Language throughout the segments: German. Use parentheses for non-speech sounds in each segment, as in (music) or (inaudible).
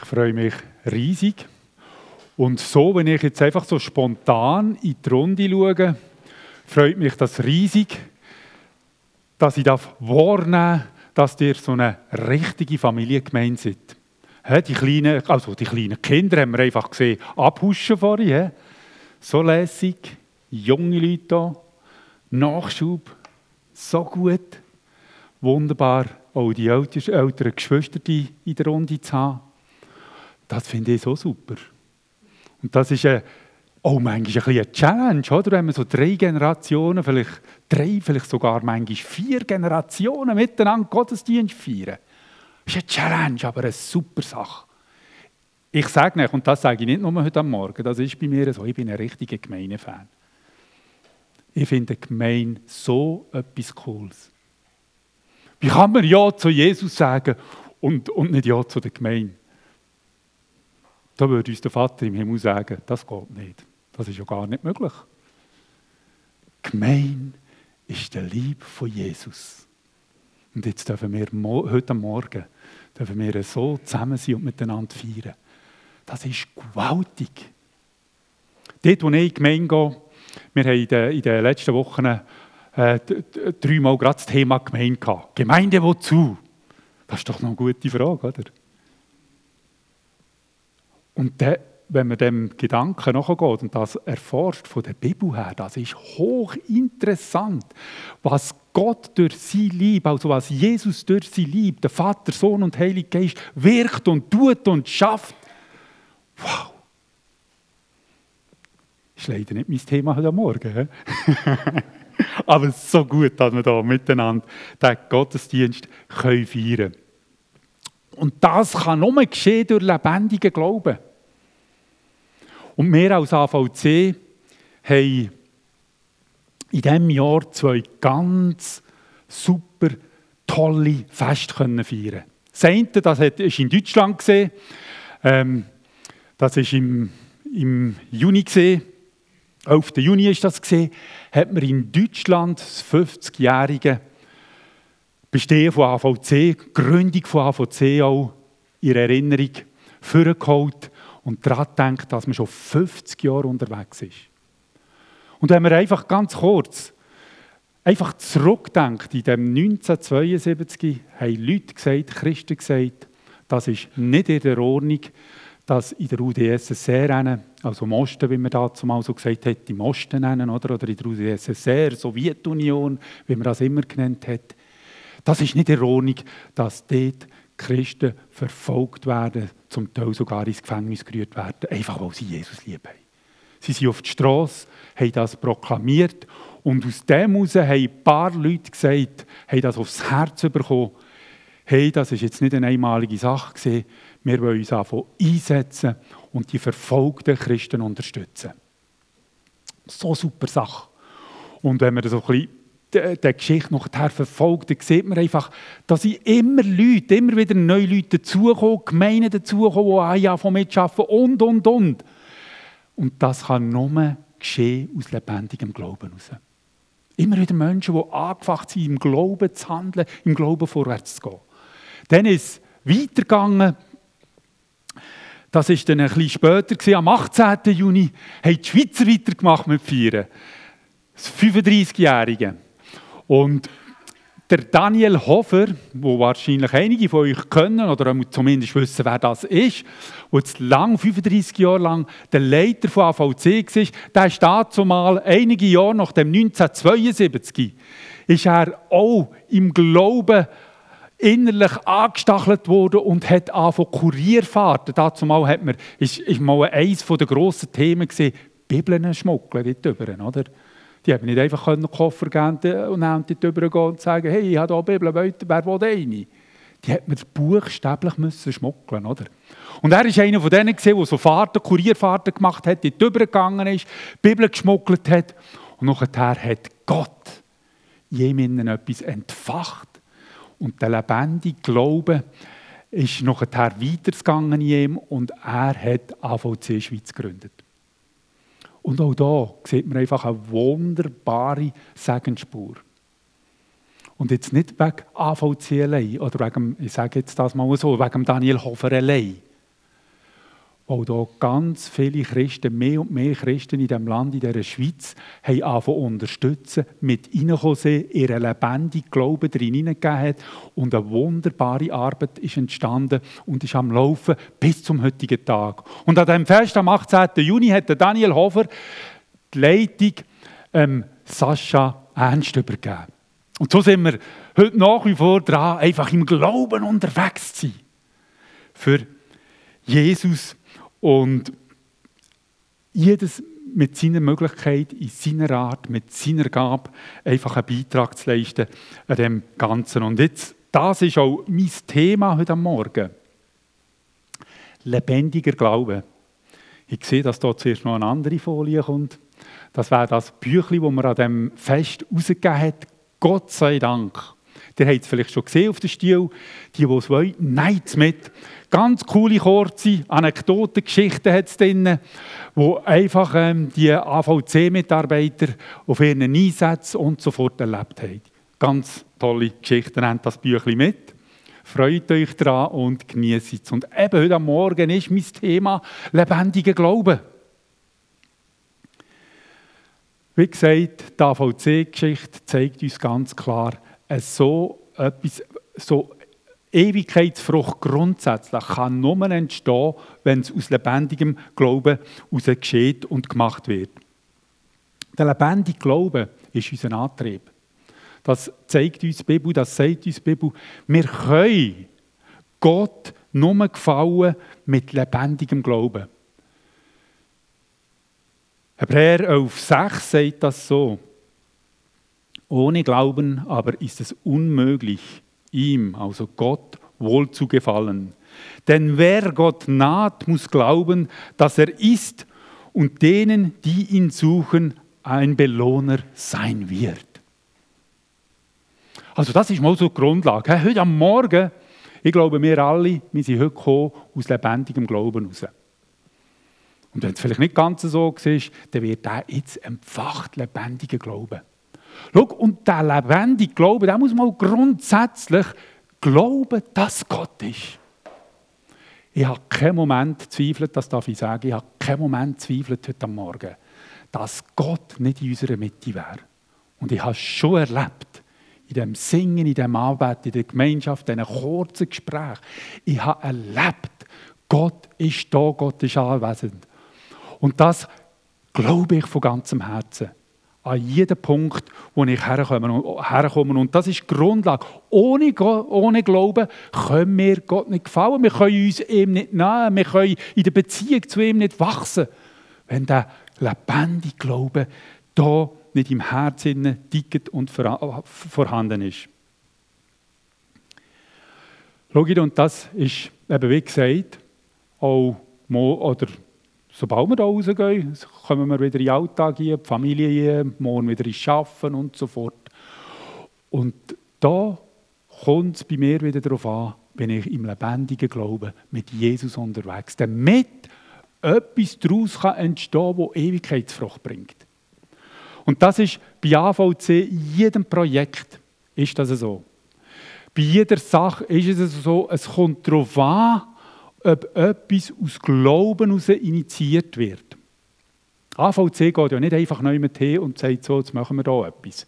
Ich freue mich riesig. Und so, wenn ich jetzt einfach so spontan in die Runde schaue, freut mich das riesig, dass ich wahrnehmen darf, dass ihr so eine richtige Familiengemeinde seid. Die kleinen, also die kleinen Kinder haben wir einfach gesehen, abhuschen vorhin. So lässig, junge Leute hier, Nachschub, so gut, wunderbar, auch die älteren Geschwister in der Runde zu haben. Das finde ich so super. Und das ist eine, auch manchmal ein eine Challenge, oder? wenn man so drei Generationen, vielleicht drei, vielleicht sogar manchmal vier Generationen miteinander Gottesdienst feiern. Das ist eine Challenge, aber eine super Sache. Ich sage nicht, und das sage ich nicht nur heute Morgen, das ist bei mir so, ich bin ein richtiger Gemeinde-Fan. Ich finde Gemeinde so etwas Cooles. Wie kann man Ja zu Jesus sagen und, und nicht Ja zu der Gemeinde? Da würde uns der Vater im Himmel sagen, das geht nicht. Das ist ja gar nicht möglich. Gemein ist der Lieb von Jesus. Und jetzt dürfen wir heute Morgen dürfen wir so zusammen sein und miteinander feiern. Das ist gewaltig. Dort, wo ich in die Gemeinde gehe, wir haben in den, in den letzten Wochen äh, dreimal gerade das Thema Gemeinde gehabt. Gemeinde wozu? Das ist doch noch eine gute Frage, oder? Und dann, wenn man dem Gedanken nachgeht und das erforscht von der Bibel her, das ist hochinteressant, was Gott durch sie liebt, also was Jesus durch sie liebt, der Vater, Sohn und Heilige Geist, wirkt und tut und schafft. Wow! Ist leider nicht mein Thema heute Morgen. (laughs) Aber es ist so gut, dass wir hier miteinander den Gottesdienst feiern können. Und das kann nur geschehen durch lebendigen Glauben. Und wir als AVC haben in diesem Jahr zwei ganz super tolle Feste feiern Das eine, das war in Deutschland. Ähm, das war im, im Juni. Gesehen. 11. Juni ist das hat man in Deutschland das 50-jährige Bestehen von AVC, Gründung von AVC auch in Erinnerung vorgeholt und daran denkt, dass man schon 50 Jahre unterwegs ist. Und wenn man einfach ganz kurz einfach zurückdenkt, in dem 1972 haben Leute gesagt, Christen gesagt, das ist nicht in der Ordnung, dass in der UdSSR, also Mosten, wie man dazu mal so gesagt hat, die Mosten nennen, oder, oder in der UdSSR, Sowjetunion, wie man das immer genannt hat, das ist nicht in Ordnung, dass dort Christen verfolgt werden, zum Teil sogar ins Gefängnis gerührt werden, einfach weil sie Jesus lieben. Sie sind auf die Straße, haben das proklamiert und aus dem heraus haben ein paar Leute gesagt, haben das aufs Herz bekommen, hey, das ist jetzt nicht eine einmalige Sache gewesen, wir wollen uns einfach einsetzen und die verfolgten Christen unterstützen. So super Sache. Und wenn wir so ein bisschen der Geschichte nachher verfolgt, dann sieht man einfach, dass immer Leute, immer wieder neue Leute dazukommen, Gemeinden dazukommen, die auch mitarbeiten und, und, und. Und das kann nur geschehen aus lebendigem Glauben heraus. Immer wieder Menschen, die angefangen sind, im Glauben zu handeln, im Glauben vorwärts zu gehen. Dann ist es weitergegangen. Das war dann ein bisschen später, am 18. Juni, haben die Schweizer weitergemacht mit Feiern. Das 35-Jährige. Und der Daniel Hofer, wo wahrscheinlich einige von euch kennen oder zumindest wissen, wer das ist, der jetzt lang, 35 Jahre lang der Leiter von AVC war, der ist dazu mal einige Jahre nach dem 1972, ist er auch im Glauben innerlich angestachelt worden und hat angefangen Kurierfahrten. Dazu mal hat man, ist, ist mal eines der grossen Themen gesehen, Bibeln schmuggeln dort drüber, oder? Die haben nicht einfach den Koffer geben und dann dort rübergehen und sagen, hey, ich habe hier Bibel, wer will eine? Die hat man buchstäblich müssen schmuggeln, oder? Und er war einer von denen, der so Fahrten, Kurierfahrten gemacht hat, dort rübergegangen ist, die Bibel geschmuggelt hat. Und nachher hat Gott jemanden etwas entfacht. Und der lebendige Glaube ist nachher weitergegangen in ihm und er hat AVC Schweiz gegründet. Und auch da sieht man einfach eine wunderbare Segensspur. Und jetzt nicht wegen AVC allein, oder wegen, ich sage jetzt das mal so, wegen Daniel Hofer allein, weil da ganz viele Christen, mehr und mehr Christen in diesem Land, in dieser Schweiz, haben angefangen unterstützen, mit reingekommen sind, ihren lebendigen Glauben drin hineingegeben hat und eine wunderbare Arbeit ist entstanden und ist am Laufen bis zum heutigen Tag. Und an diesem Fest am 18. Juni hat Daniel Hofer die Leitung ähm, Sascha Ernst übergeben. Und so sind wir heute nach wie vor dran, einfach im Glauben unterwegs zu sein. Für Jesus und jedes mit seiner Möglichkeit, in seiner Art, mit seiner Gabe einfach einen Beitrag zu leisten an dem Ganzen. Und jetzt, das ist auch mein Thema heute Morgen. Lebendiger Glaube. Ich sehe, dass da zuerst noch eine andere Folie kommt. Das wäre das Büchlein, das man an dem Fest rausgegeben hat. Gott sei Dank. Ihr habt es vielleicht schon gesehen auf dem Stil. Die, die es wollen, nein, mit. Ganz coole, kurze Anekdoten, Geschichten hat es drin, wo einfach ähm, die AVC-Mitarbeiter auf ihren Einsätzen und so fort erlebt haben. Ganz tolle Geschichten, nehmt das Büchlein mit. Freut euch daran und genießt es. Und eben heute Morgen ist mein Thema lebendiger Glaube. Wie gesagt, die AVC-Geschichte zeigt uns ganz klar, so etwas, so Ewigkeitsfrucht grundsätzlich kann nur entstehen, wenn es aus lebendigem Glauben heraus geschieht und gemacht wird. Der lebendige Glaube ist unser Antrieb. Das zeigt uns die Bibel, das sagt uns die Bibel. Wir können Gott nur gefallen mit lebendigem Glauben. Hebräer 11,6 sagt das so. Ohne Glauben aber ist es unmöglich, ihm, also Gott, wohl zu gefallen. Denn wer Gott naht, muss glauben, dass er ist und denen, die ihn suchen, ein Belohner sein wird. Also das ist mal so die Grundlage. Heute am Morgen, ich glaube, wir alle, wir sind heute gekommen aus lebendigem Glauben raus. Und wenn es vielleicht nicht ganz so ist, dann wird er jetzt empfacht, lebendiger Glauben. Schau, und der lebendige Glaube, der muss mal grundsätzlich glauben, dass Gott ist. Ich habe keinen Moment gezweifelt, das darf ich sagen, ich habe keinen Moment gezweifelt heute Morgen, dass Gott nicht in unserer Mitte wäre. Und ich habe es schon erlebt, in dem Singen, in dem Arbeit, in der Gemeinschaft, in diesen kurzen Gesprächen. Ich habe erlebt, Gott ist da, Gott ist anwesend. Und das glaube ich von ganzem Herzen. An jeden Punkt, wo ich herkomme. Und das ist die Grundlage. Ohne, ohne Glauben können wir Gott nicht gefallen. Wir können uns ihm nicht nahen. Wir können in der Beziehung zu ihm nicht wachsen. Wenn der lebendige Glaube da nicht im Herzen dicket und vorhanden ist. Schau, und das ist eben wie gesagt auch oder sobald wir da rausgehen, kommen wir wieder in den Alltag hier, die Familie hier, morgen wieder ins Arbeiten und so fort. Und da kommt es bei mir wieder darauf an, bin ich im lebendigen Glauben mit Jesus unterwegs, damit etwas daraus kann entstehen kann, das Ewigkeitsfrucht bringt. Und das ist bei AVC, in jedem Projekt ist das so. Bei jeder Sache ist es so, es kommt darauf an, ob etwas aus Glauben heraus initiiert wird. AVC geht ja nicht einfach neu mit hin und sagt so, jetzt machen wir da etwas.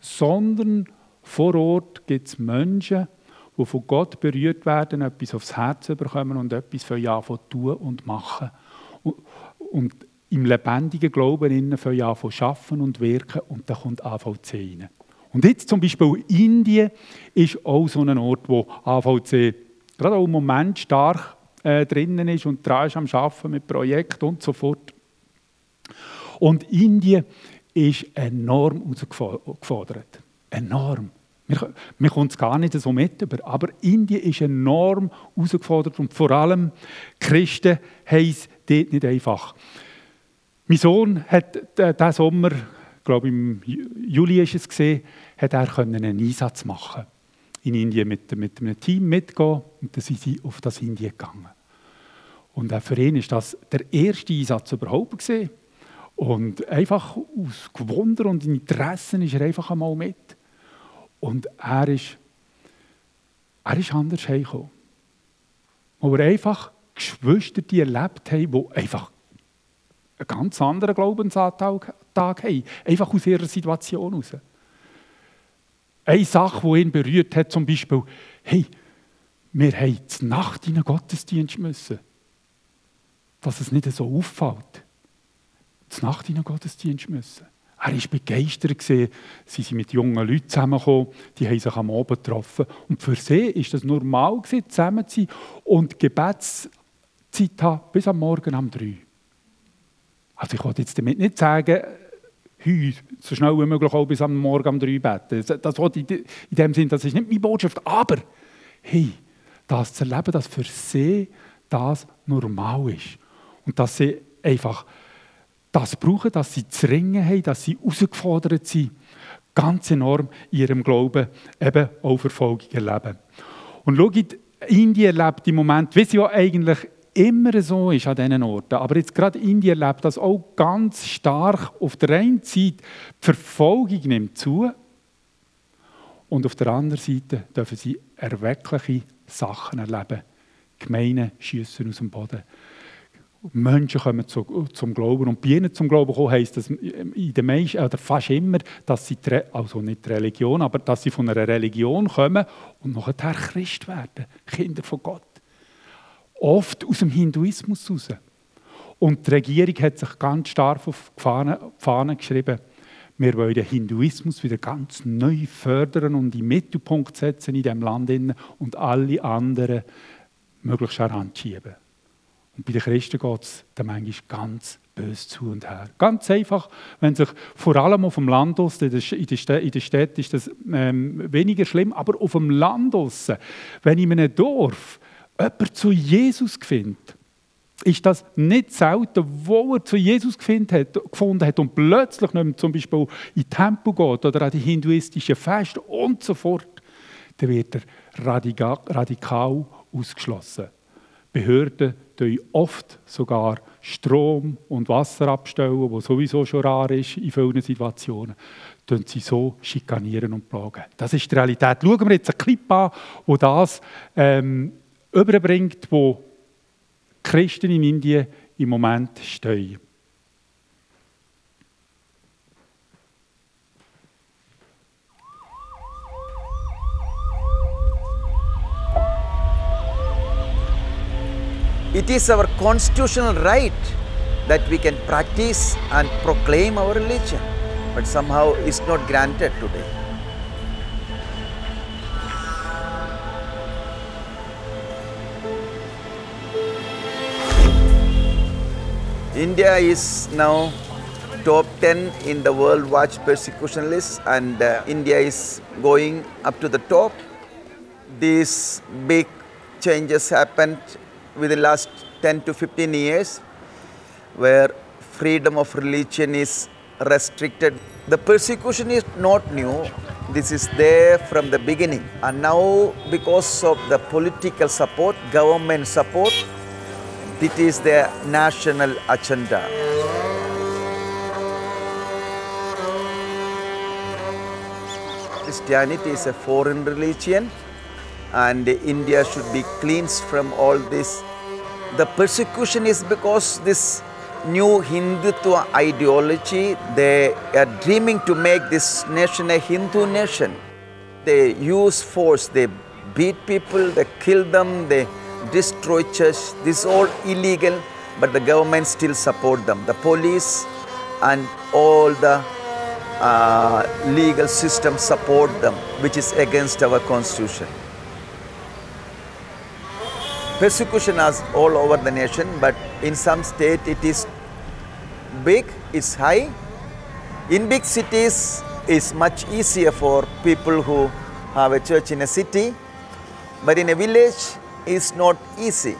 Sondern vor Ort gibt es Menschen, die von Gott berührt werden, etwas aufs Herz bekommen und etwas für ja tun und machen. Und, im lebendigen Glauben innen für ja schaffen und wirken und da kommt AVC rein. Und jetzt zum Beispiel Indien ist auch so ein Ort, wo AVC gerade auch im Moment stark äh, drinnen ist und dran ist am Arbeiten mit Projekten und so fort. Und Indien ist enorm herausgefordert. Enorm. Wir, wir kommen es gar nicht so mit, aber Indien ist enorm herausgefordert und vor allem Christen haben es dort nicht einfach. Mein Sohn hat diesen Sommer, ich glaube im Juli ist es gesehen, hat er einen Einsatz machen in Indien mit, mit einem Team mitgehen und dann sind sie auf das Indien gegangen. Und auch für ihn ist das der erste Einsatz überhaupt gesehen. Und einfach aus Gewunder und Interessen ist er einfach einmal mit. Und er ist, er ist anders heimgekommen. Wo er einfach Geschwister die erlebt haben, die einfach einen ganz anderen Glaubensantrag haben. Einfach aus ihrer Situation heraus. Eine Sache, die ihn berührt hat, zum Beispiel, hey, wir haben zur Nacht in einen Gottesdienst müssen. Dass es nicht so auffällt. Zur Nacht in einen Gottesdienst müssen. Er war begeistert. Sie sind mit jungen Leuten zusammengekommen, die haben sich am Abend getroffen. Und für sie war das normal, zusammen zu sein und Gebetszeit haben bis am Morgen um drei. Also ich wollte jetzt damit nicht sagen, heu, so schnell wie möglich auch bis am Morgen um drei beten. Das, das in dem Sinn, das ist nicht meine Botschaft. Aber, hey, das zu erleben, dass für sie das normal ist. Und dass sie einfach das brauchen, dass sie zu ringen haben, dass sie herausgefordert sind, ganz enorm in ihrem Glauben eben auch Verfolgung erleben. Und schaut, Indien erlebt im Moment, wie es ja eigentlich immer so ist an diesen Orten, aber jetzt gerade Indien erlebt das auch ganz stark. Auf der einen Seite die Verfolgung nimmt zu und auf der anderen Seite dürfen sie erweckliche Sachen erleben. Gemeine schiessen aus dem Boden. Menschen kommen zu, zum Glauben. Und bei ihnen zum Glauben kommen, heisst das in den meisten, oder fast immer, dass sie, also nicht Religion, aber dass sie von einer Religion kommen und nachher Christ werden. Kinder von Gott. Oft aus dem Hinduismus heraus. Und die Regierung hat sich ganz stark auf die Fahnen, Fahne geschrieben, wir wollen den Hinduismus wieder ganz neu fördern und in den Mittelpunkt setzen in diesem Land und alle anderen möglichst heranzuschieben. Und bei den Christen geht es dann manchmal ganz böse zu und her. Ganz einfach, wenn sich vor allem auf dem Land aus, in der Stadt ist das ähm, weniger schlimm, aber auf dem Land aus, wenn in einem Dorf jemand zu Jesus findet, ist das nicht selten, wo er zu Jesus gefunden hat und plötzlich nicht mehr zum Beispiel in den Tempel geht oder an die hinduistischen Feste und so fort, dann wird er radikal ausgeschlossen. Behörden tun oft sogar Strom und Wasser abstellen, was sowieso schon rar ist in vielen Situationen, tun sie so schikanieren und plagen. Das ist die Realität. Schauen wir jetzt einen Clip an, wo das ähm, überbringt, wo Christen in Indien im Moment stehen. It is our constitutional right that we can practice and proclaim our religion, but somehow it's not granted today. India is now top 10 in the World Watch Persecution list, and uh, India is going up to the top. These big changes happened within the last 10 to 15 years where freedom of religion is restricted. The persecution is not new. This is there from the beginning. And now because of the political support, government support, it is their national agenda. Christianity is a foreign religion and India should be cleansed from all this. The persecution is because this new Hindutva ideology, they are dreaming to make this nation a Hindu nation. They use force, they beat people, they kill them, they destroy church. This is all illegal, but the government still support them. The police and all the uh, legal system support them, which is against our constitution. Persecution is all over the nation, but in some state it is big, it's high. In big cities, it's much easier for people who have a church in a city, but in a village, it's not easy.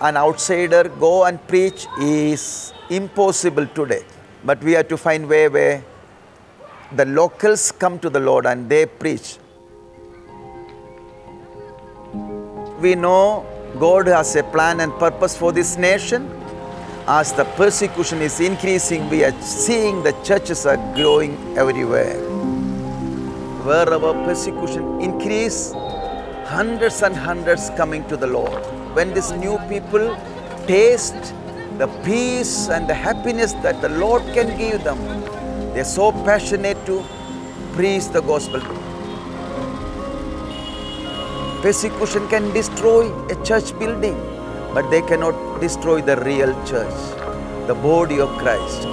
An outsider go and preach is impossible today, but we have to find way where the locals come to the Lord and they preach. we know God has a plan and purpose for this nation. As the persecution is increasing, we are seeing the churches are growing everywhere. Wherever persecution increase, hundreds and hundreds coming to the Lord. When these new people taste the peace and the happiness that the Lord can give them, they're so passionate to preach the gospel. Persecution can destroy a church building, but they cannot destroy the real church, the body of Christ.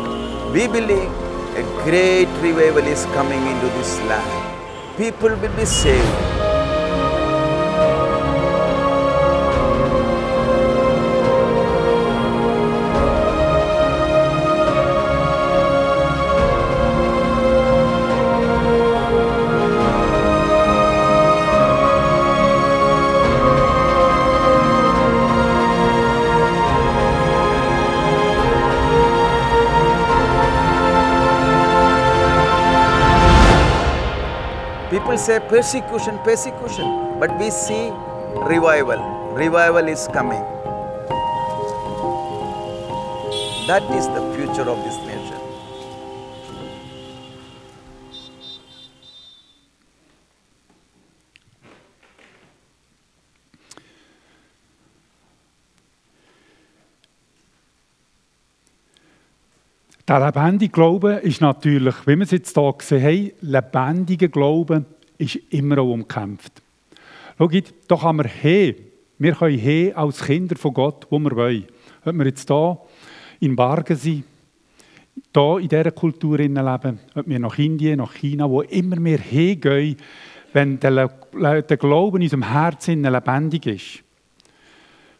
We believe a great revival is coming into this land. People will be saved. Say persecution, persecution, but we see revival. Revival is coming. That is the future of this nation. Der lebendige Glaube ist natürlich, wie wir es jetzt hier gesehen haben, lebendiger Glaube ist immer auch umkämpft. Schau, da kann man he. Wir können he als Kinder von Gott, wo wir wollen. Ob wir jetzt hier in Bargen sind, hier in dieser Kultur leben, ob wir nach Indien, nach China, wo immer wir hingehen, wenn der, Glaube in unserem Herzen lebendig ist.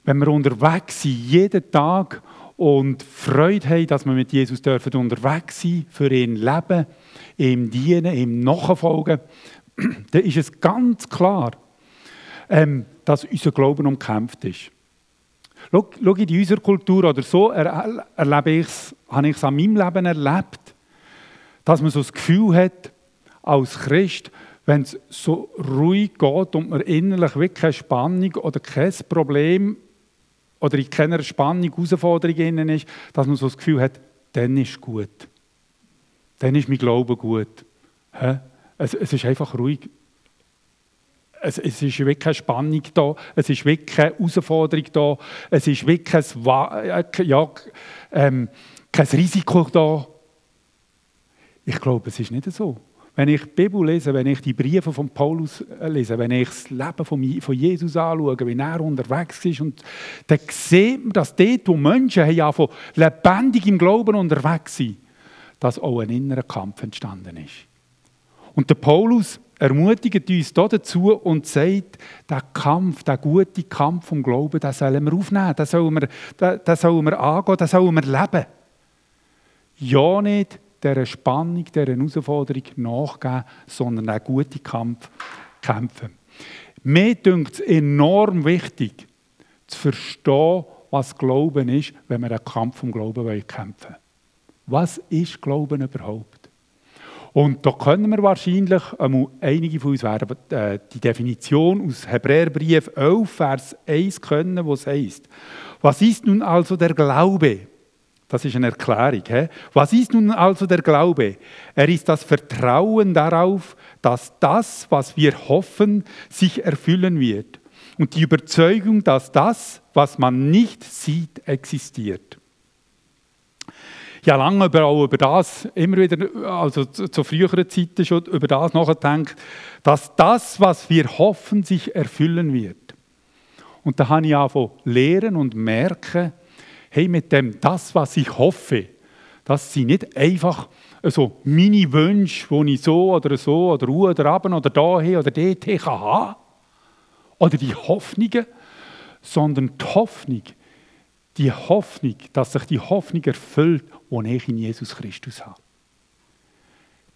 Wenn wir unterwegs sind, jeden Tag und Freude haben, dass wir mit Jesus unterwegs sein, für ihn leben, ihm dienen, ihm nachfolgen, dann ist es ganz klar, ähm, dass unser Glauben umkämpft ist. Schau, schau in unserer Kultur oder so er, erlebe ich's, habe ich es an meinem Leben erlebt, dass man so das Gefühl hat, als Christ, wenn es so ruhig geht und man innerlich wirklich keine Spannung oder kein Problem oder in keiner Spannung, Herausforderung ist, dass man so das Gefühl hat, dann ist gut. Dann ist mein Glaube gut. Es, es ist einfach ruhig. Es, es, ist wirklich keine Spannung da, es ist wirklich keine Herausforderung da, es ist wirklich kein, ja, ähm, kein Risiko da. Ich glaube, es ist nicht so. Wenn ich die Bibel lese, wenn ich die Briefe von Paulus äh, lese, wenn ich das Leben von Jesus anschaue, wie er unterwegs ist, und dann sieht man, dass dort, wo Menschen haben, von lebendig im Glauben unterwegs sind, dass auch ein innerer Kampf entstanden ist. Und der Paulus ermutigt uns dazu und sagt, der Kampf, der gute Kampf vom Glauben, den sollen wir aufnehmen, den sollen wir, den, sollen wir angehen, den sollen wir leben. Ja nicht dieser Spannung, dieser Herausforderung nachgeben, sondern einen guten Kampf kämpfen. Mir dünkt es enorm wichtig, zu verstehen, was Glauben ist, wenn wir einen Kampf um Glauben kämpfen wollen. Was ist Glauben überhaupt? Und da können wir wahrscheinlich, einige von uns werden äh, die Definition aus Hebräerbrief 11, Vers 1 können, wo es heißt, was ist nun also der Glaube? Das ist eine Erklärung. He? Was ist nun also der Glaube? Er ist das Vertrauen darauf, dass das, was wir hoffen, sich erfüllen wird. Und die Überzeugung, dass das, was man nicht sieht, existiert. Ich habe lange über, auch über das, immer wieder, also zu, zu früheren Zeiten schon über das nachgedacht, dass das, was wir hoffen, sich erfüllen wird. Und da habe ich angefangen lehren und merken, hey, mit dem, das, was ich hoffe, das sind nicht einfach so meine Wünsche, die ich so oder so oder u oder ab oder dahin oder dort kann haben oder die Hoffnungen, sondern die Hoffnung, die Hoffnung, dass sich die Hoffnung erfüllt, die ich in Jesus Christus habe.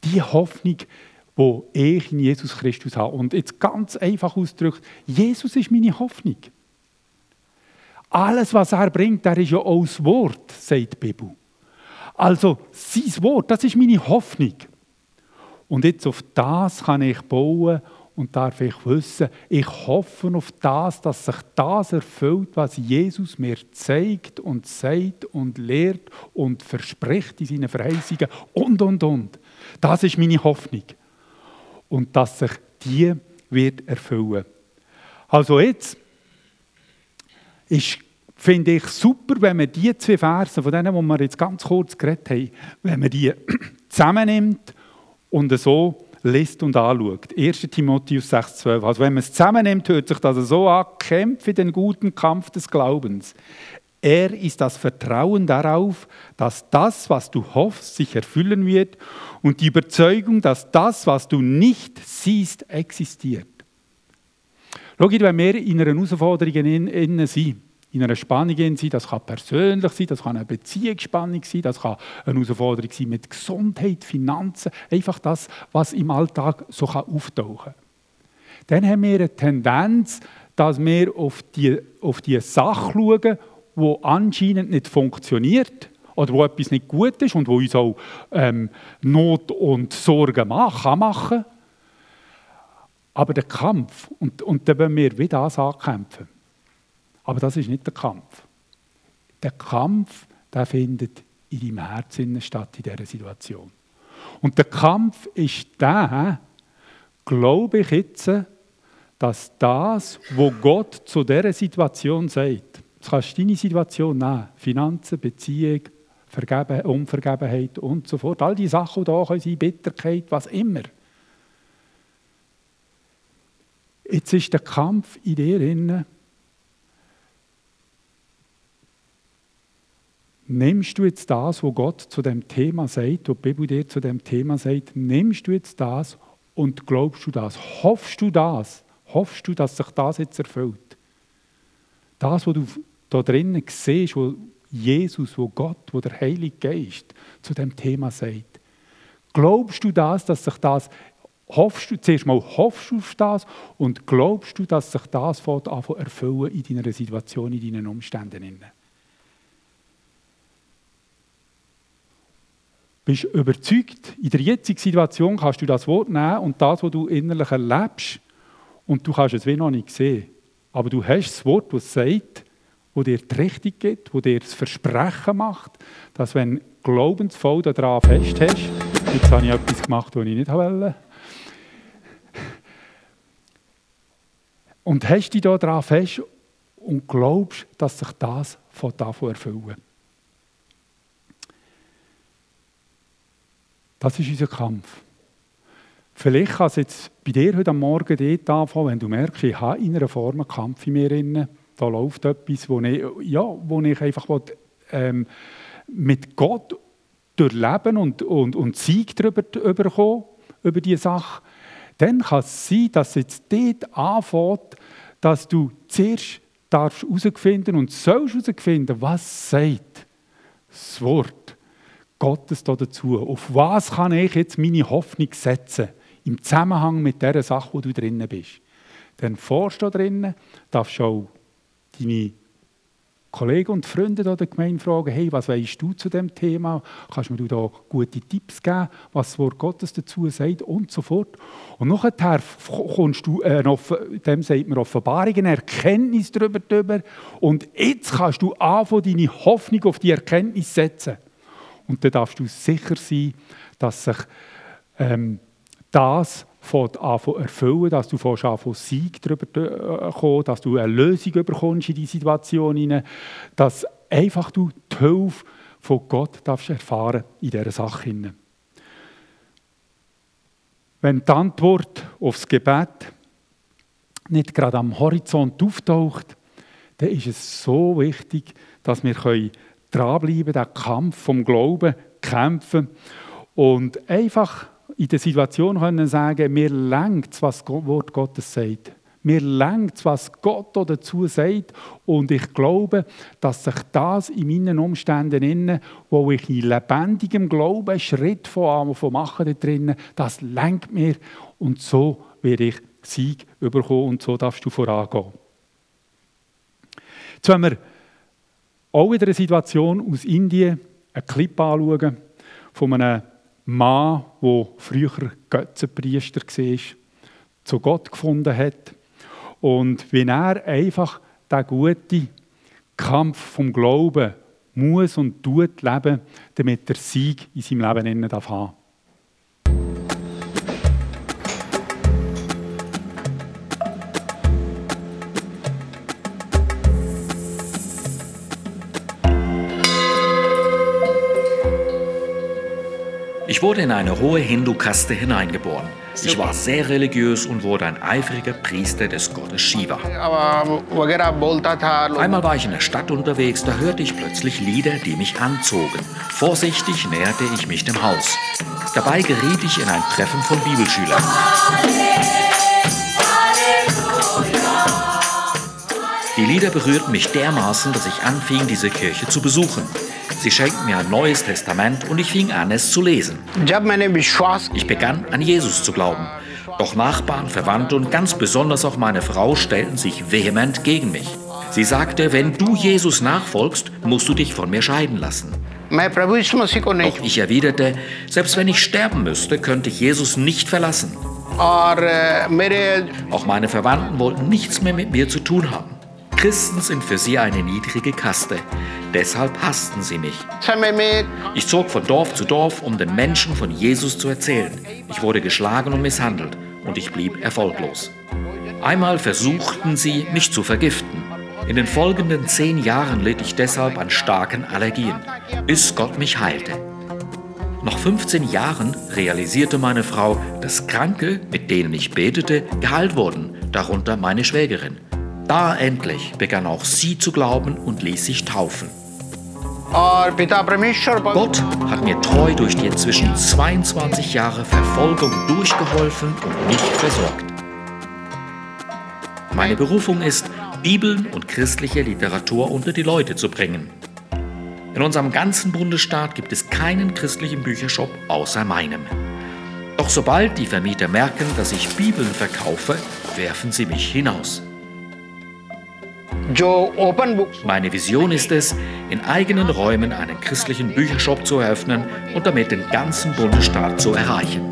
Die Hoffnung, die ich in Jesus Christus habe. Und jetzt ganz einfach ausgedrückt, Jesus ist meine Hoffnung. Alles, was er bringt, der ist ja auch das Wort, sagt die. Also sein Wort, das ist meine Hoffnung. Und jetzt auf das kann ich bauen und darf ich wissen, ich hoffe auf das, dass sich das erfüllt, was Jesus mir zeigt und sagt und lehrt und verspricht in seinen Verheißungen und, und, und. Das ist meine Hoffnung. Und dass sich die wird erfüllen. Also jetzt ist, finde ich super, wenn man die zwei Verse, von denen, die wir jetzt ganz kurz geredet haben, wenn man die (clears throat) zusammennimmt und so liest und anschaut. 1. Timotheus 6,12. Also wenn man es zusammennimmt, hört sich das so an, kämpfe den guten Kampf des Glaubens. Er ist das Vertrauen darauf, dass das, was du hoffst, sich erfüllen wird und die Überzeugung, dass das, was du nicht siehst, existiert. Schau, wenn wir in einer Herausforderung sind, in einer Spannung sein, das kann persönlich sein, das kann eine Beziehungsspannung sein, das kann eine Herausforderung sein mit Gesundheit, Finanzen, einfach das, was im Alltag so auftauchen kann. Dann haben wir eine Tendenz, dass wir auf die, auf die Sache schauen, die anscheinend nicht funktioniert oder wo etwas nicht gut ist und wo uns auch ähm, Not und Sorgen machen, machen. Aber der Kampf, und, und dann wollen wir wieder das ankämpfen. Aber das ist nicht der Kampf. Der Kampf, der findet in deinem Herzen statt, in dieser Situation. Und der Kampf ist der, glaube ich jetzt, dass das, wo Gott zu dieser Situation sagt, das kannst du deine Situation nehmen, Finanzen, Beziehung, Vergeben, Unvergebenheit und so fort, all die Sachen, die da sein, Bitterkeit, was immer. Jetzt ist der Kampf in dir drin, nimmst du jetzt das, was Gott zu dem Thema sagt, was die Bibel dir zu dem Thema sagt, nimmst du jetzt das und glaubst du das? Hoffst du das? Hoffst du, dass sich das jetzt erfüllt? Das, was du da drinnen siehst, wo Jesus, wo Gott, wo der Heilige Geist zu dem Thema sagt. Glaubst du das, dass sich das hoffst du, zuerst mal hoffst du auf das und glaubst du, dass sich das erfüllen in deiner Situation, in deinen Umständen? Bist überzeugt, in der jetzigen Situation kannst du das Wort nehmen und das, was du innerlich erlebst, und du kannst es wie noch nicht sehen. Aber du hast das Wort, das sagt, wo dir die Richtung gibt, wo dir das Versprechen macht, dass wenn glaubensvoll daran festhältst, jetzt habe ich etwas gemacht, was ich nicht wollte, und hast dich daran fest und glaubst, dass sich das von davon erfüllen. Das ist unser Kampf. Vielleicht kann es jetzt bei dir heute Morgen dort anfangen, wenn du merkst, ich habe in einer Form einen Kampf in mir drin. Da läuft etwas, wo ich, ja, wo ich einfach will, ähm, mit Gott durchleben und, und, und Sieg darüber bekommen, über diese Sache. Dann kann es sein, dass es jetzt dort anfängt, dass du zuerst darfst herausfinden und sollst herausfinden, was sagt das Wort Gottes da dazu. Auf was kann ich jetzt meine Hoffnung setzen? Im Zusammenhang mit der Sache, wo du drinnen bist. Dann forschst du drinnen, darfst auch deine Kollegen und Freunde der Gemeinde fragen, hey, was weißt du zu dem Thema? Kannst du mir da gute Tipps geben, was das Wort Gottes dazu sagt und so fort. Und nachher kommst du, äh, dem sagt man Offenbarung, eine Erkenntnis darüber, darüber. Und jetzt kannst du anfangen, deine Hoffnung auf die Erkenntnis setzen. Und dann darfst du sicher sein, dass sich ähm, das anfangen erfüllen, dass du anfangen Sieg darüber kommen, dass du eine Lösung bekommst in die Situation hinein, dass einfach du die Hilfe von Gott darfst erfahren in dieser Sache hinein. Wenn die Antwort aufs Gebet nicht gerade am Horizont auftaucht, dann ist es so wichtig, dass wir dranbleiben, den Kampf vom Glauben kämpfen und einfach in der Situation können sagen, mir lenkt was das Wort Gottes sagt. Mir lenkt was Gott dazu sagt und ich glaube, dass sich das in meinen Umständen innen, wo ich in lebendigem Glauben Schritt von, von machen da drinnen, das lenkt mir und so werde ich Sieg überkommen und so darfst du vorangehen. Jetzt wenn wir auch wieder eine Situation aus Indien, einen Clip anschauen von einem Mann, der früher Götzenpriester war, zu Gott gefunden hat und wie er einfach den guten Kampf vom Glauben muss und tut leben, damit er Sieg in seinem Leben haben darf. Ich wurde in eine hohe Hindu-Kaste hineingeboren. Ich war sehr religiös und wurde ein eifriger Priester des Gottes Shiva. Einmal war ich in der Stadt unterwegs, da hörte ich plötzlich Lieder, die mich anzogen. Vorsichtig näherte ich mich dem Haus. Dabei geriet ich in ein Treffen von Bibelschülern. Die Lieder berührten mich dermaßen, dass ich anfing, diese Kirche zu besuchen. Sie schenkten mir ein neues Testament und ich fing an, es zu lesen. Ich begann, an Jesus zu glauben. Doch Nachbarn, Verwandte und ganz besonders auch meine Frau stellten sich vehement gegen mich. Sie sagte, wenn du Jesus nachfolgst, musst du dich von mir scheiden lassen. Doch ich erwiderte, selbst wenn ich sterben müsste, könnte ich Jesus nicht verlassen. Auch meine Verwandten wollten nichts mehr mit mir zu tun haben. Christen sind für sie eine niedrige Kaste. Deshalb hassten sie mich. Ich zog von Dorf zu Dorf, um den Menschen von Jesus zu erzählen. Ich wurde geschlagen und misshandelt und ich blieb erfolglos. Einmal versuchten sie, mich zu vergiften. In den folgenden zehn Jahren litt ich deshalb an starken Allergien, bis Gott mich heilte. Nach 15 Jahren realisierte meine Frau, dass Kranke, mit denen ich betete, geheilt wurden, darunter meine Schwägerin. Da endlich begann auch sie zu glauben und ließ sich taufen. Gott hat mir treu durch die inzwischen 22 Jahre Verfolgung durchgeholfen und mich versorgt. Meine Berufung ist, Bibeln und christliche Literatur unter die Leute zu bringen. In unserem ganzen Bundesstaat gibt es keinen christlichen Büchershop außer meinem. Doch sobald die Vermieter merken, dass ich Bibeln verkaufe, werfen sie mich hinaus. Meine Vision ist es, in eigenen Räumen einen christlichen Büchershop zu eröffnen und damit den ganzen Bundesstaat zu erreichen.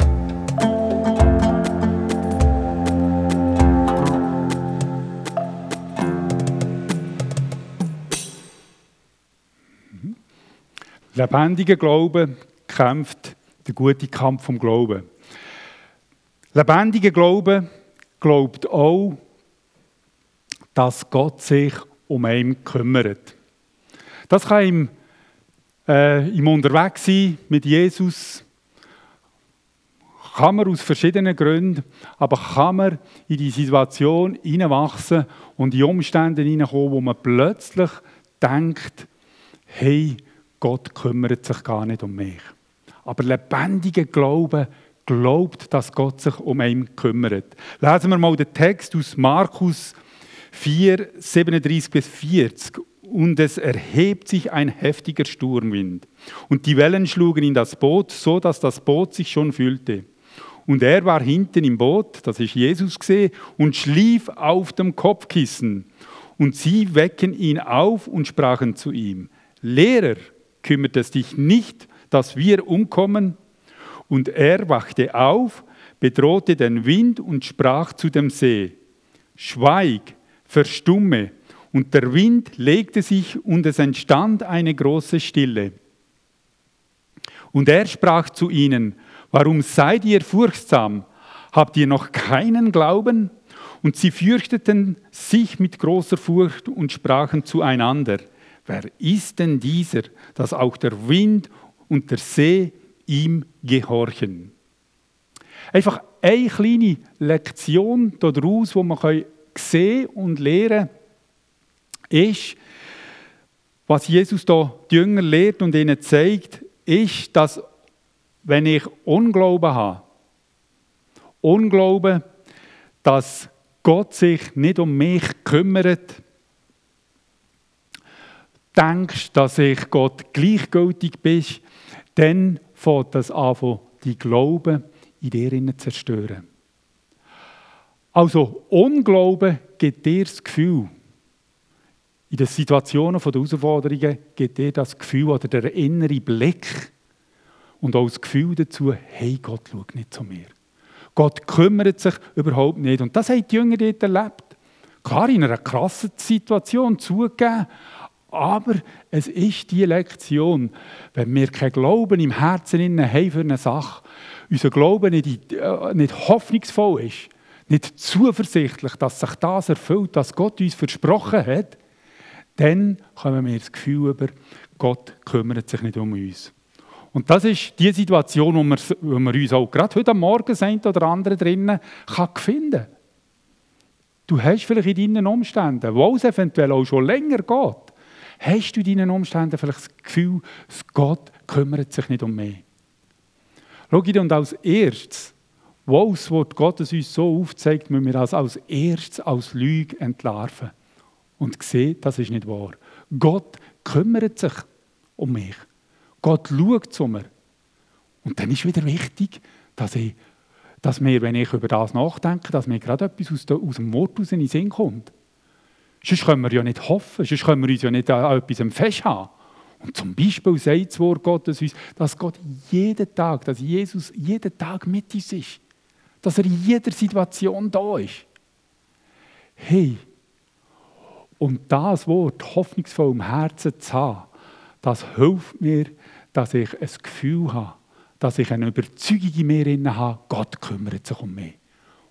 Lebendiger Glaube kämpft der gute Kampf vom Glauben. Lebendiger Glaube glaubt auch, dass Gott sich um einen kümmert. Das kann im, äh, im Unterwegssein mit Jesus, kann man aus verschiedenen Gründen, aber kann man in die Situation hineinwachsen und in Umstände hineinkommen, wo man plötzlich denkt, hey, Gott kümmert sich gar nicht um mich. Aber lebendiger Glaube glaubt, dass Gott sich um einen kümmert. Lesen wir mal den Text aus Markus 4, 37 bis 40. Und es erhebt sich ein heftiger Sturmwind. Und die Wellen schlugen in das Boot, so dass das Boot sich schon füllte. Und er war hinten im Boot, das ist Jesus gesehen, und schlief auf dem Kopfkissen. Und sie wecken ihn auf und sprachen zu ihm: Lehrer, kümmert es dich nicht, dass wir umkommen? Und er wachte auf, bedrohte den Wind und sprach zu dem See: Schweig, verstumme, und der Wind legte sich und es entstand eine große Stille. Und er sprach zu ihnen, warum seid ihr furchtsam? Habt ihr noch keinen Glauben? Und sie fürchteten sich mit großer Furcht und sprachen zueinander, wer ist denn dieser, dass auch der Wind und der See ihm gehorchen? Einfach eine kleine Lektion daraus, wo man sehen und lehren, ist, was Jesus da die Jünger lehrt und ihnen zeigt, ist, dass wenn ich Unglauben habe, Unglauben, dass Gott sich nicht um mich kümmert, denkst, dass ich Gott gleichgültig bin, dann fängt das an, die Glauben in dir zu zerstören. Also Unglauben gibt dir das Gefühl, in den Situationen der Herausforderungen gibt dir das Gefühl oder der innere Blick und auch das Gefühl dazu, hey, Gott schaut nicht zu mir. Gott kümmert sich überhaupt nicht. Und das haben die Jünger dort erlebt. Klar, in einer krassen Situation zugegeben, aber es ist die Lektion, wenn wir keinen Glauben im Herzen haben für eine Sache, unser Glauben nicht, äh, nicht hoffnungsvoll ist, nicht zuversichtlich, dass sich das erfüllt, was Gott uns versprochen hat, dann kommen wir das Gefühl über, Gott kümmert sich nicht um uns. Und das ist die Situation, wo wir, wo wir uns auch gerade heute Morgen ein oder andere drinnen kann finden Du hast vielleicht in deinen Umständen, wo es eventuell auch schon länger geht, hast du in deinen Umständen vielleicht das Gefühl, Gott kümmert sich nicht um mich. Schau, und als erstes, wo das Wort Gottes uns so aufzeigt, müssen wir das als erstes als Lüge entlarven und sehen, das ist nicht wahr. Gott kümmert sich um mich. Gott schaut zu mir. Und dann ist wieder wichtig, dass, ich, dass mir, wenn ich über das nachdenke, dass mir gerade etwas aus, aus dem Wort raus in den Sinn kommt. Sonst können wir ja nicht hoffen, sonst können wir uns ja nicht an etwas festhaben. Und zum Beispiel sagt das Wort Gottes uns, dass Gott jeden Tag, dass Jesus jeden Tag mit uns ist. Dass er in jeder Situation da ist. Hey, und das Wort hoffnungsvoll im Herzen zu haben, das hilft mir, dass ich ein Gefühl habe, dass ich eine Überzeugung in mir habe, Gott kümmert sich um mich.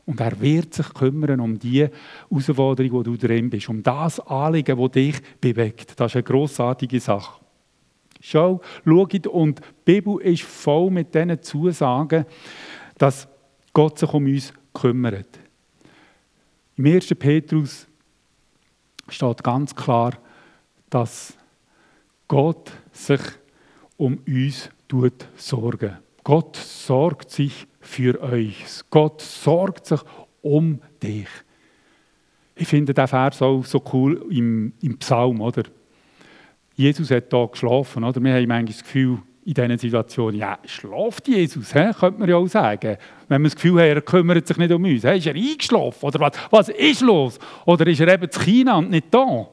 Und er wird sich kümmern um die Herausforderung, wo du drin bist, um das Anliegen, das dich bewegt. Das ist eine grossartige Sache. Schau, schau, und die Bibel ist voll mit diesen Zusagen, dass Gott sich um uns kümmert. Im 1. Petrus steht ganz klar, dass Gott sich um uns tut sorgen. Gott sorgt sich für euch. Gott sorgt sich um dich. Ich finde den Vers auch so cool im, im Psalm, oder? Jesus hat da geschlafen, oder? Wir haben manchmal das Gefühl, in diesen Situationen, ja, schlaft Jesus, he? könnte man ja auch sagen. Wenn wir das Gefühl haben, er kümmert sich nicht um uns. He? Ist er eingeschlafen? Oder was, was ist los? Oder ist er eben zu China und nicht da? Und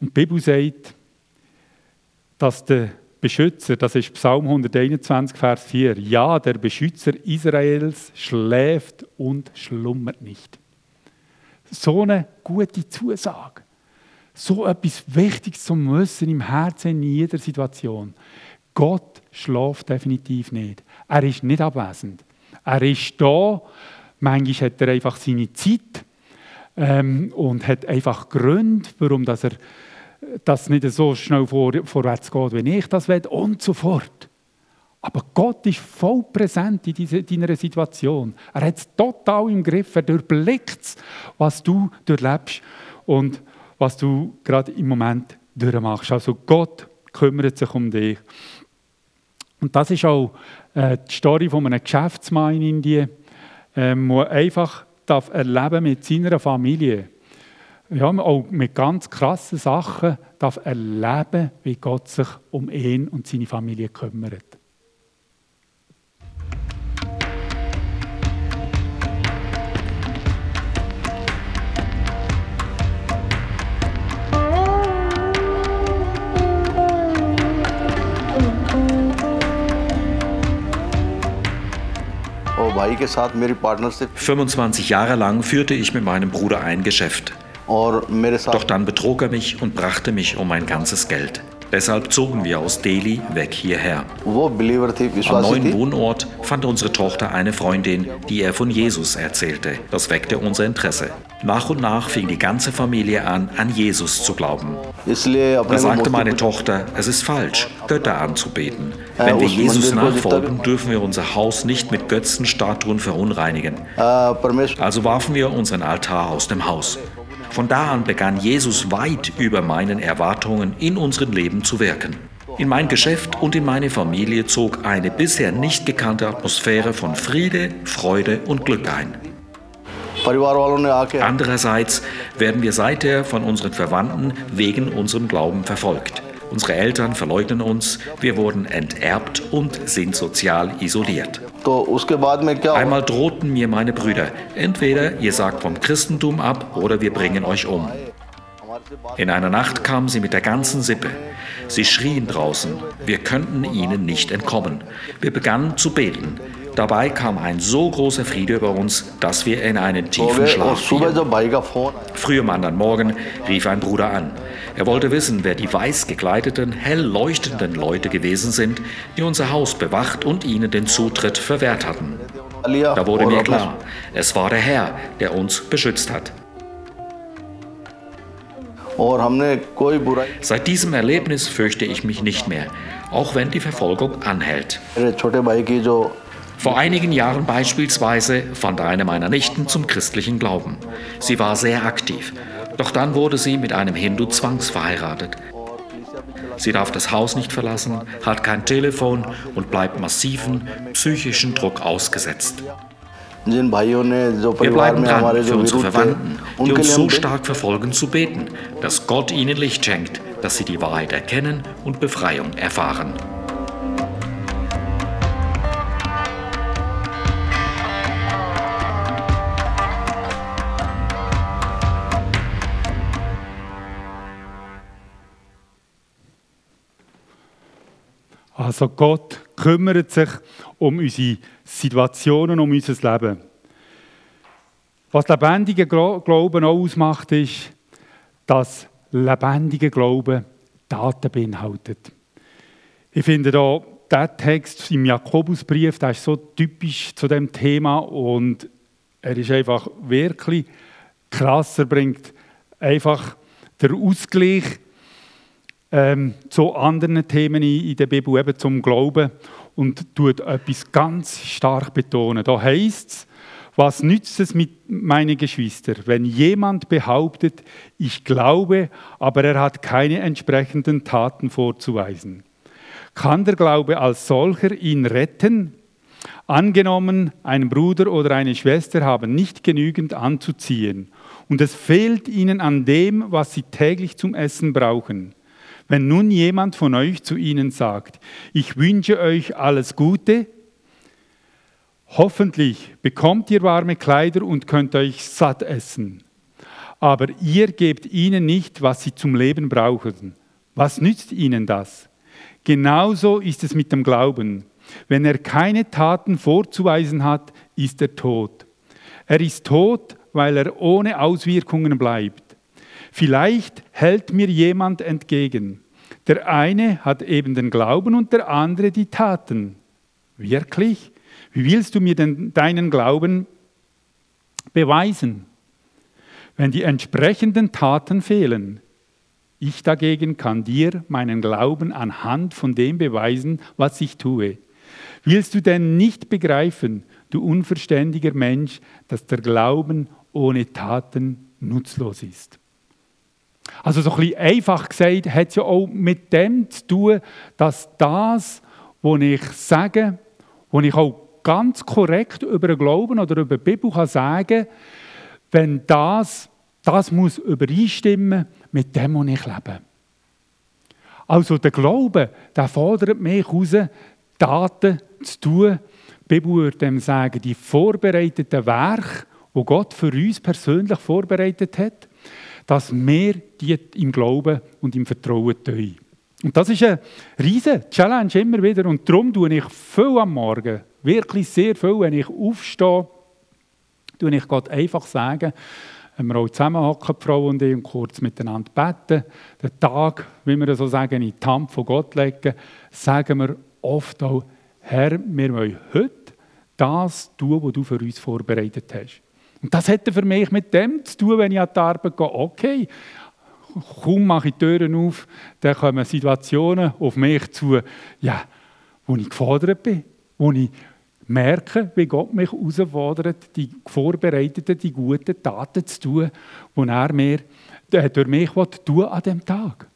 die Bibel sagt, dass der Beschützer, das ist Psalm 121, Vers 4, ja, der Beschützer Israels schläft und schlummert nicht. So eine gute Zusage. So etwas Wichtiges zum Wissen im Herzen in jeder Situation. Gott schläft definitiv nicht. Er ist nicht abwesend. Er ist da. Manchmal hat er einfach seine Zeit ähm, und hat einfach Gründe, warum dass er dass es nicht so schnell vor, vorwärts geht, wie ich das will und so fort. Aber Gott ist voll präsent in deiner Situation. Er hat es total im Griff. Er durchblickt was du durchlebst und was du gerade im Moment durchmachst. Also Gott kümmert sich um dich. Und das ist auch äh, die Story von einem Geschäftsmann in Indien, ähm, der einfach darf erleben mit seiner Familie ja, auch mit ganz krassen Sachen darf erleben, wie Gott sich um ihn und seine Familie kümmert. 25 Jahre lang führte ich mit meinem Bruder ein Geschäft. Doch dann betrog er mich und brachte mich um mein ganzes Geld. Deshalb zogen wir aus Delhi weg hierher. Am neuen Wohnort fand unsere Tochter eine Freundin, die er von Jesus erzählte. Das weckte unser Interesse. Nach und nach fing die ganze Familie an, an Jesus zu glauben. Da sagte meine Tochter, es ist falsch, Götter anzubeten. Wenn wir Jesus nachfolgen, dürfen wir unser Haus nicht mit Götzenstatuen verunreinigen. Also warfen wir unseren Altar aus dem Haus. Von da an begann Jesus weit über meinen Erwartungen in unserem Leben zu wirken. In mein Geschäft und in meine Familie zog eine bisher nicht gekannte Atmosphäre von Friede, Freude und Glück ein. Andererseits werden wir seither von unseren Verwandten wegen unserem Glauben verfolgt. Unsere Eltern verleugnen uns, wir wurden enterbt und sind sozial isoliert. Einmal drohten mir meine Brüder, entweder ihr sagt vom Christentum ab oder wir bringen euch um. In einer Nacht kamen sie mit der ganzen Sippe. Sie schrien draußen, wir könnten ihnen nicht entkommen. Wir begannen zu beten. Dabei kam ein so großer Friede über uns, dass wir in einen tiefen Schlaf fielen. Früh am anderen Morgen rief ein Bruder an. Er wollte wissen, wer die weiß gekleideten, hell leuchtenden Leute gewesen sind, die unser Haus bewacht und ihnen den Zutritt verwehrt hatten. Da wurde mir klar, es war der Herr, der uns beschützt hat. Seit diesem Erlebnis fürchte ich mich nicht mehr, auch wenn die Verfolgung anhält. Vor einigen Jahren beispielsweise fand eine meiner Nichten zum christlichen Glauben. Sie war sehr aktiv, doch dann wurde sie mit einem Hindu zwangsverheiratet. Sie darf das Haus nicht verlassen, hat kein Telefon und bleibt massiven psychischen Druck ausgesetzt. Wir bleiben dran, für unsere Verwandten, die uns so stark verfolgen, zu beten, dass Gott ihnen Licht schenkt, dass sie die Wahrheit erkennen und Befreiung erfahren. Also Gott kümmert sich um unsere Situationen, um unser Leben. Was lebendiger Glauben auch ausmacht, ist, dass lebendiger Glauben Daten beinhaltet. Ich finde da der Text im Jakobusbrief, der ist so typisch zu dem Thema und er ist einfach wirklich krass. Er bringt einfach den Ausgleich ähm, zu anderen Themen in der Bibel, eben zum Glauben, und tut etwas ganz stark betonen. Da heißt es, was nützt es mit meinen Geschwistern, wenn jemand behauptet, ich glaube, aber er hat keine entsprechenden Taten vorzuweisen? Kann der Glaube als solcher ihn retten? Angenommen, ein Bruder oder eine Schwester haben nicht genügend anzuziehen und es fehlt ihnen an dem, was sie täglich zum Essen brauchen. Wenn nun jemand von euch zu ihnen sagt, ich wünsche euch alles Gute, hoffentlich bekommt ihr warme Kleider und könnt euch satt essen. Aber ihr gebt ihnen nicht, was sie zum Leben brauchen. Was nützt ihnen das? Genauso ist es mit dem Glauben. Wenn er keine Taten vorzuweisen hat, ist er tot. Er ist tot, weil er ohne Auswirkungen bleibt. Vielleicht hält mir jemand entgegen. Der eine hat eben den Glauben und der andere die Taten. Wirklich? Wie willst du mir denn deinen Glauben beweisen, wenn die entsprechenden Taten fehlen? Ich dagegen kann dir meinen Glauben anhand von dem beweisen, was ich tue. Willst du denn nicht begreifen, du unverständiger Mensch, dass der Glauben ohne Taten nutzlos ist? Also so ein bisschen einfach gesagt, hat es ja auch mit dem zu tun, dass das, was ich sage, was ich auch ganz korrekt über den Glauben oder über die Bibel kann sagen wenn das, das muss übereinstimmen mit dem, was ich lebe. Also der Glaube, der fordert mich heraus, Taten zu tun. Die Bibel würde dem sagen, die vorbereiteten Werke, die Gott für uns persönlich vorbereitet hat, dass wir die im Glauben und im Vertrauen tun. Und das ist eine riesige Challenge immer wieder. Und darum tue ich viel am Morgen, wirklich sehr viel, wenn ich aufstehe, tue ich Gott einfach sagen, wenn wir auch zusammenhocken, die Frau und ich, und kurz miteinander beten, den Tag, wie wir so sagen, in die Hand von Gott legen, sagen wir oft auch, Herr, wir wollen heute das tun, was du für uns vorbereitet hast. Und das hätte für mich mit dem zu tun, wenn ich an die Arbeit gehe. Okay, kaum mache ich die Türen auf, dann kommen Situationen auf mich zu, ja, wo ich gefordert bin, wo ich merke, wie Gott mich herausfordert, die vorbereiteten, die guten Taten zu tun, die er mir äh, durch mich tun an diesem Tag.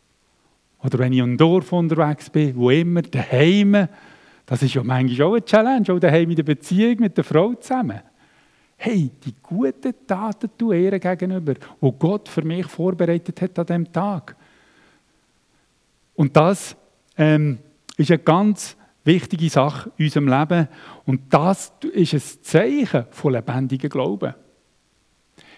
Oder wenn ich im Dorf unterwegs bin, wo immer, daheim, das ist ja manchmal auch eine Challenge, auch daheim in der Beziehung mit der Frau zusammen hey, die guten Taten tun ihr gegenüber, wo Gott für mich vorbereitet hat an diesem Tag. Und das ähm, ist eine ganz wichtige Sache in unserem Leben. Und das ist ein Zeichen von lebendigem Glauben.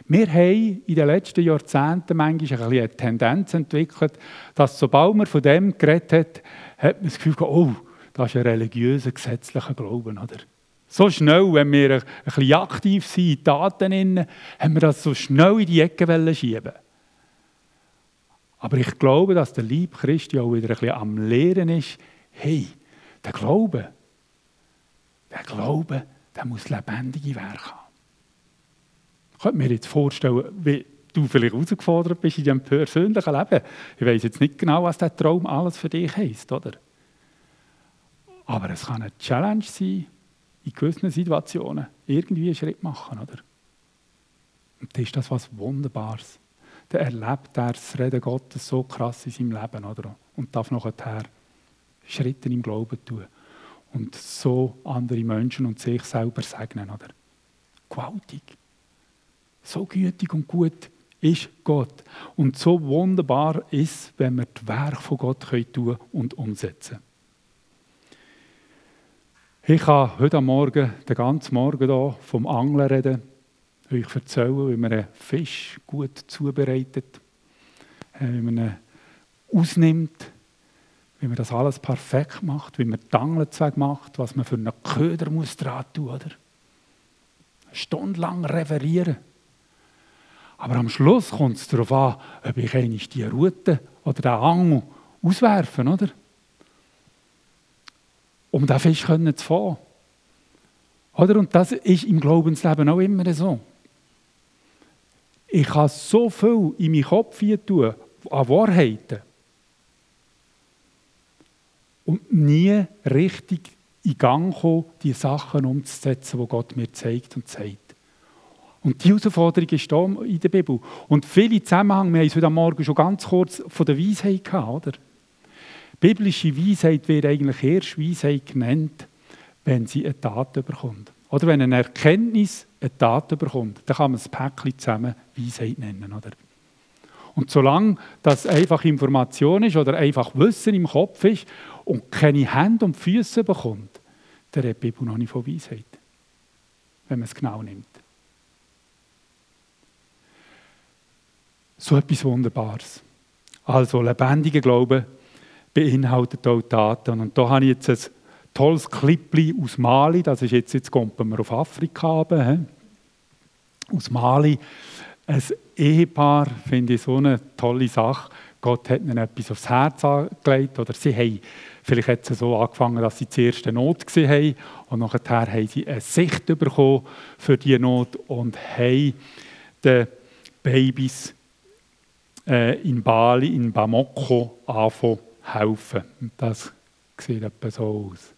Wir haben in den letzten Jahrzehnten manchmal eine Tendenz entwickelt, dass sobald man von dem geredet hat, hat man das Gefühl, oh, das ist ein religiöser, gesetzlicher Glauben. Oder? So schnell, wenn wir ein bisschen aktiv sind in Taten, haben wir das so schnell in die Ecke schieben Aber ich glaube, dass der Lieb Christi auch wieder ein bisschen am Lehren ist, hey, der Glaube, der Glaube, der muss lebendige Werke haben. Ich könnte mir jetzt vorstellen, wie du vielleicht herausgefordert bist in deinem persönlichen Leben. Ich weiß jetzt nicht genau, was der Traum alles für dich heisst, oder? Aber es kann eine Challenge sein, in gewissen Situationen irgendwie einen Schritt machen, oder? Und das ist das was Wunderbares. Dann erlebt er das Reden Gottes so krass in seinem Leben, oder? Und darf nachher Schritte im Glauben tun. Und so andere Menschen und sich selber segnen, oder? Gewaltig. So gütig und gut ist Gott. Und so wunderbar ist, wenn wir das Werk von Gott tun und umsetzen können. Ich kann heute Morgen, den ganzen Morgen hier vom Angeln reden, euch erzählen, wie man einen Fisch gut zubereitet, äh, wie man ihn ausnimmt, wie man das alles perfekt macht, wie man die Angelzweig macht, was man für einen Köder muss dran tun, oder? Stundenlang referieren. Aber am Schluss kommt es darauf an, ob ich eigentlich die Route oder den Angel auswerfen, oder? Um den Fisch zu fangen. Oder? Und das ist im Glaubensleben auch immer so. Ich kann so viel in meinen Kopf tun, an Wahrheiten. Und nie richtig in Gang kommen, die Sachen umzusetzen, die Gott mir zeigt und zeigt. Und die Herausforderung ist da in der Bibel. Und viele Zusammenhänge, wir haben es heute Morgen schon ganz kurz von der Weisheit gehabt, oder? Biblische Weisheit wird eigentlich erst Weisheit genannt, wenn sie eine Tat bekommt. Oder wenn eine Erkenntnis eine Tat bekommt, dann kann man das Päckchen zusammen Weisheit nennen. Oder? Und solange das einfach Information ist oder einfach Wissen im Kopf ist und keine Hände und Füße bekommt, dann redet die Bibel noch nicht von Weisheit, wenn man es genau nimmt. So etwas Wunderbares. Also lebendiger Glaube beinhaltet auch Daten. Und da habe ich jetzt ein tolles Clip aus Mali, das ist jetzt, jetzt kommt man auf Afrika runter, aus Mali. Ein Ehepaar finde ich so eine tolle Sache. Gott hat ihnen etwas aufs Herz gelegt oder sie haben, vielleicht hat es so angefangen, dass sie zuerst eine Not gesehen haben und nachher haben sie eine Sicht bekommen für diese Not und haben den Babys äh, in Bali, in Bamako angefangen helfen. Und das sieht etwa so aus.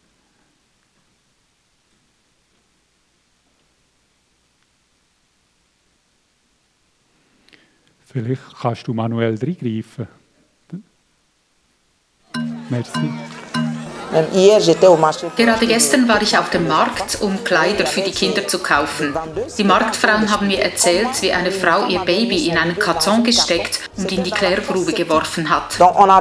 Vielleicht kannst du manuell reingreifen. Merci. Gerade gestern war ich auf dem Markt, um Kleider für die Kinder zu kaufen. Die Marktfrauen haben mir erzählt, wie eine Frau ihr Baby in einen Karton gesteckt und in die Klärgrube geworfen hat.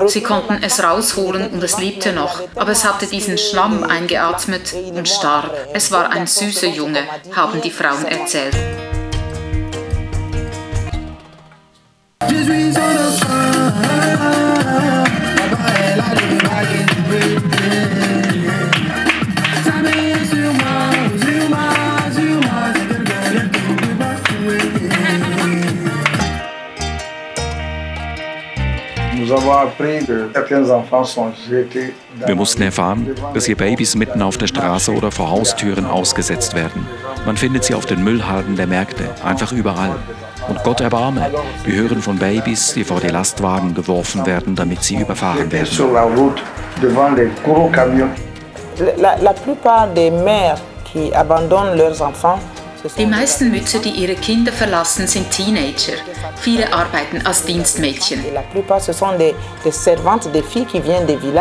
Sie konnten es rausholen und es lebte noch, aber es hatte diesen Schlamm eingeatmet und starb. Es war ein süßer Junge, haben die Frauen erzählt. Wir mussten erfahren, dass hier Babys mitten auf der Straße oder vor Haustüren ausgesetzt werden. Man findet sie auf den Müllhalden der Märkte, einfach überall. Und Gott erbarme, wir hören von Babys, die vor die Lastwagen geworfen werden, damit sie überfahren werden. La, la plupart des mères qui abandonnent leurs enfants die meisten Mütter, die ihre Kinder verlassen, sind Teenager. Viele arbeiten als Dienstmädchen.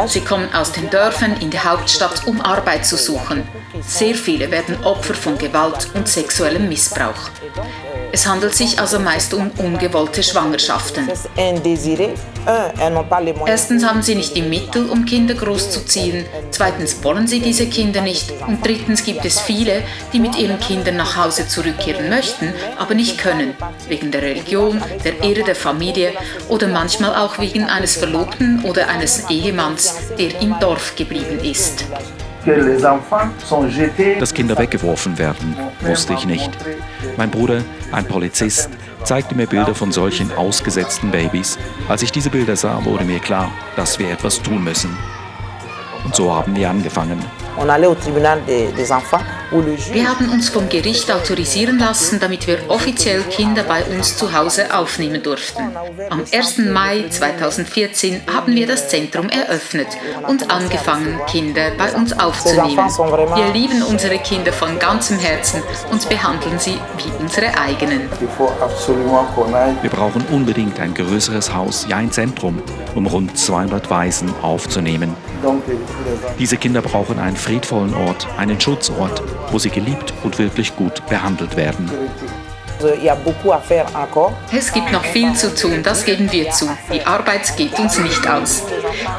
Sie kommen aus den Dörfern in die Hauptstadt, um Arbeit zu suchen. Sehr viele werden Opfer von Gewalt und sexuellem Missbrauch. Es handelt sich also meist um ungewollte Schwangerschaften. Erstens haben sie nicht die Mittel, um Kinder großzuziehen. Zweitens wollen sie diese Kinder nicht. Und drittens gibt es viele, die mit ihren Kindern nach Hause zurückkehren möchten, aber nicht können. Wegen der Religion, der Ehre der Familie oder manchmal auch wegen eines Verlobten oder eines Ehemanns, der im Dorf geblieben ist. Dass Kinder weggeworfen werden, wusste ich nicht. Mein Bruder, ein Polizist, zeigte mir Bilder von solchen ausgesetzten Babys. Als ich diese Bilder sah, wurde mir klar, dass wir etwas tun müssen. Und so haben wir angefangen. Wir haben uns vom Gericht autorisieren lassen, damit wir offiziell Kinder bei uns zu Hause aufnehmen durften. Am 1. Mai 2014 haben wir das Zentrum eröffnet und angefangen, Kinder bei uns aufzunehmen. Wir lieben unsere Kinder von ganzem Herzen und behandeln sie wie unsere eigenen. Wir brauchen unbedingt ein größeres Haus, ja ein Zentrum, um rund 200 Waisen aufzunehmen. Diese Kinder brauchen einen friedvollen Ort, einen Schutzort, wo sie geliebt und wirklich gut behandelt werden. Es gibt noch viel zu tun, das geben wir zu. Die Arbeit geht uns nicht aus.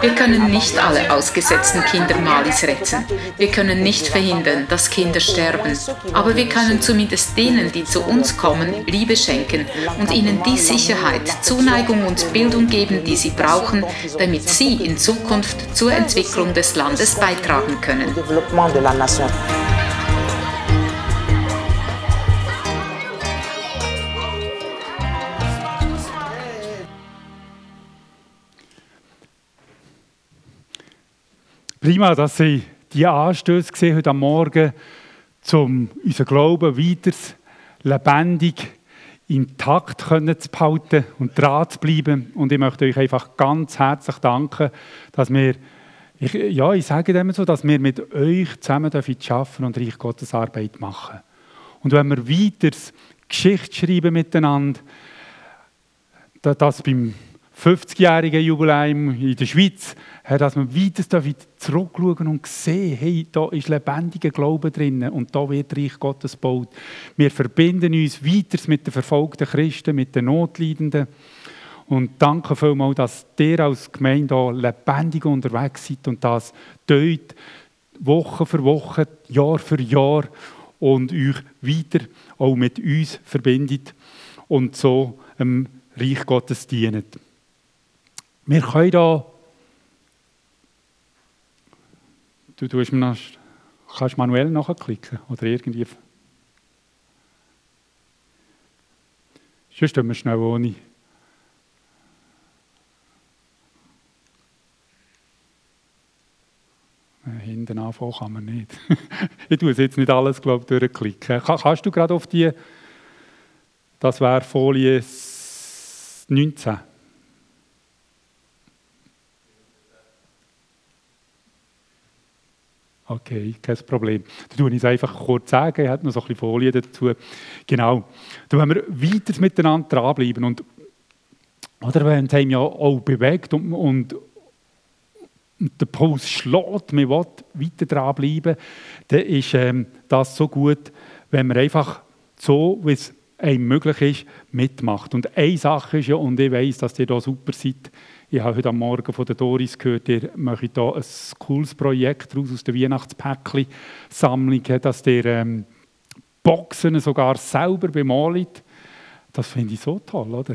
Wir können nicht alle ausgesetzten Kinder Malis retten. Wir können nicht verhindern, dass Kinder sterben. Aber wir können zumindest denen, die zu uns kommen, Liebe schenken und ihnen die Sicherheit, Zuneigung und Bildung geben, die sie brauchen, damit sie in Zukunft zur Entwicklung des Landes beitragen können. Prima, dass Sie die Anstöße gesehen heute Morgen, um unseren Glauben weiter lebendig, intakt zu behalten und dran zu bleiben. Und ich möchte euch einfach ganz herzlich danken, dass wir, ich, ja, ich sage dem so, dass wir mit euch zusammen arbeiten und Reich Gottes Arbeit machen. Und wenn wir weiter Geschichte schreiben miteinander, dass beim 50-jährigen Jubiläum in der Schweiz, dass wir weiter zurückschauen und sehen, hey, da ist lebendiger Glaube drin und da wird Reich Gottes gebaut. Wir verbinden uns weiter mit den verfolgten Christen, mit den Notleidenden. Und danke vielmals, dass ihr als Gemeinde hier lebendig unterwegs seid und das dort Woche für Woche, Jahr für Jahr und euch weiter auch mit uns verbindet und so dem Reich Gottes dient. Wir können da. Du tust mir kannst manuell nachklicken oder irgendwie. Sonst tun wir schnell ohne. Hinten anfangen kann man nicht. (laughs) ich tue jetzt nicht alles, glaube ich, durchklicken. Kannst du gerade auf die, das wäre Folie 19. Okay, kein Problem. Da tue ich es einfach kurz sagen, ich habe noch so ein bisschen Folie dazu. Genau. Da wollen wir weiter miteinander dranbleiben. Und, oder es einem ja auch bewegt und, und, und der Puls schlägt, man will weiter dranbleiben, dann ist ähm, das so gut, wenn man einfach so, wie es einem möglich ist, mitmacht. Und eine Sache ist ja, und ich weiß, dass ihr da super seid, ich habe heute Morgen von der Doris gehört, ihr möchtet hier ein cooles Projekt aus der Weihnachtspäckchen-Sammlung, dass ihr ähm, Boxen sogar selber bemalt. Das finde ich so toll, oder?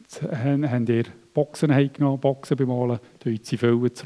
Jetzt haben ihr Boxen genommen, Boxen bemalen, da sie füllen zurück.